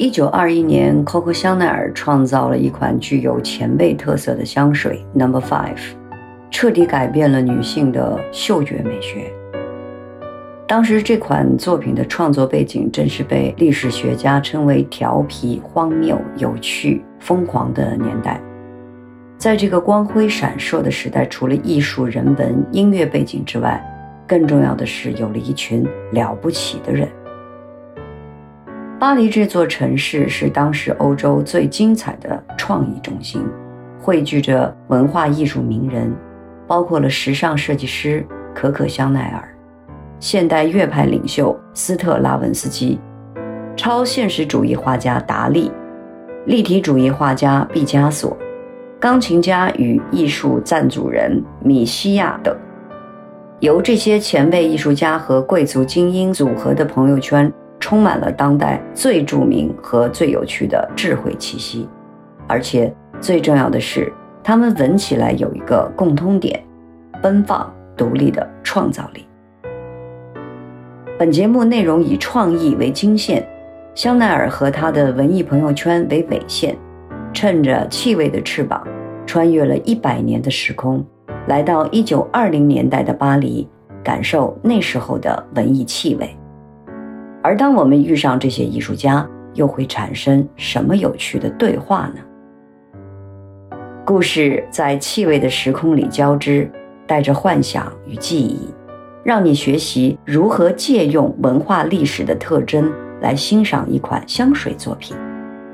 一九二一年，Coco 香奈儿创造了一款具有前卫特色的香水 Number Five，彻底改变了女性的嗅觉美学。当时这款作品的创作背景正是被历史学家称为调皮、荒谬、有趣、疯狂的年代。在这个光辉闪烁的时代，除了艺术、人文、音乐背景之外，更重要的是有了一群了不起的人。巴黎这座城市是当时欧洲最精彩的创意中心，汇聚着文化艺术名人，包括了时尚设计师可可香奈儿、现代乐派领袖斯特拉文斯基、超现实主义画家达利、立体主义画家毕加索、钢琴家与艺术赞助人米西亚等。由这些前辈艺术家和贵族精英组合的朋友圈。充满了当代最著名和最有趣的智慧气息，而且最重要的是，他们闻起来有一个共通点：奔放、独立的创造力。本节目内容以创意为经线，香奈儿和他的文艺朋友圈为纬线，趁着气味的翅膀，穿越了一百年的时空，来到一九二零年代的巴黎，感受那时候的文艺气味。而当我们遇上这些艺术家，又会产生什么有趣的对话呢？故事在气味的时空里交织，带着幻想与记忆，让你学习如何借用文化历史的特征来欣赏一款香水作品，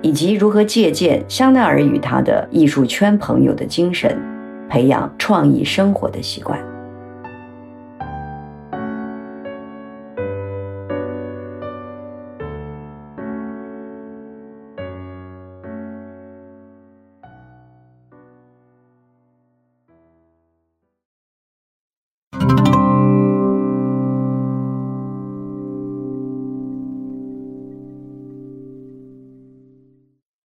以及如何借鉴香奈儿与他的艺术圈朋友的精神，培养创意生活的习惯。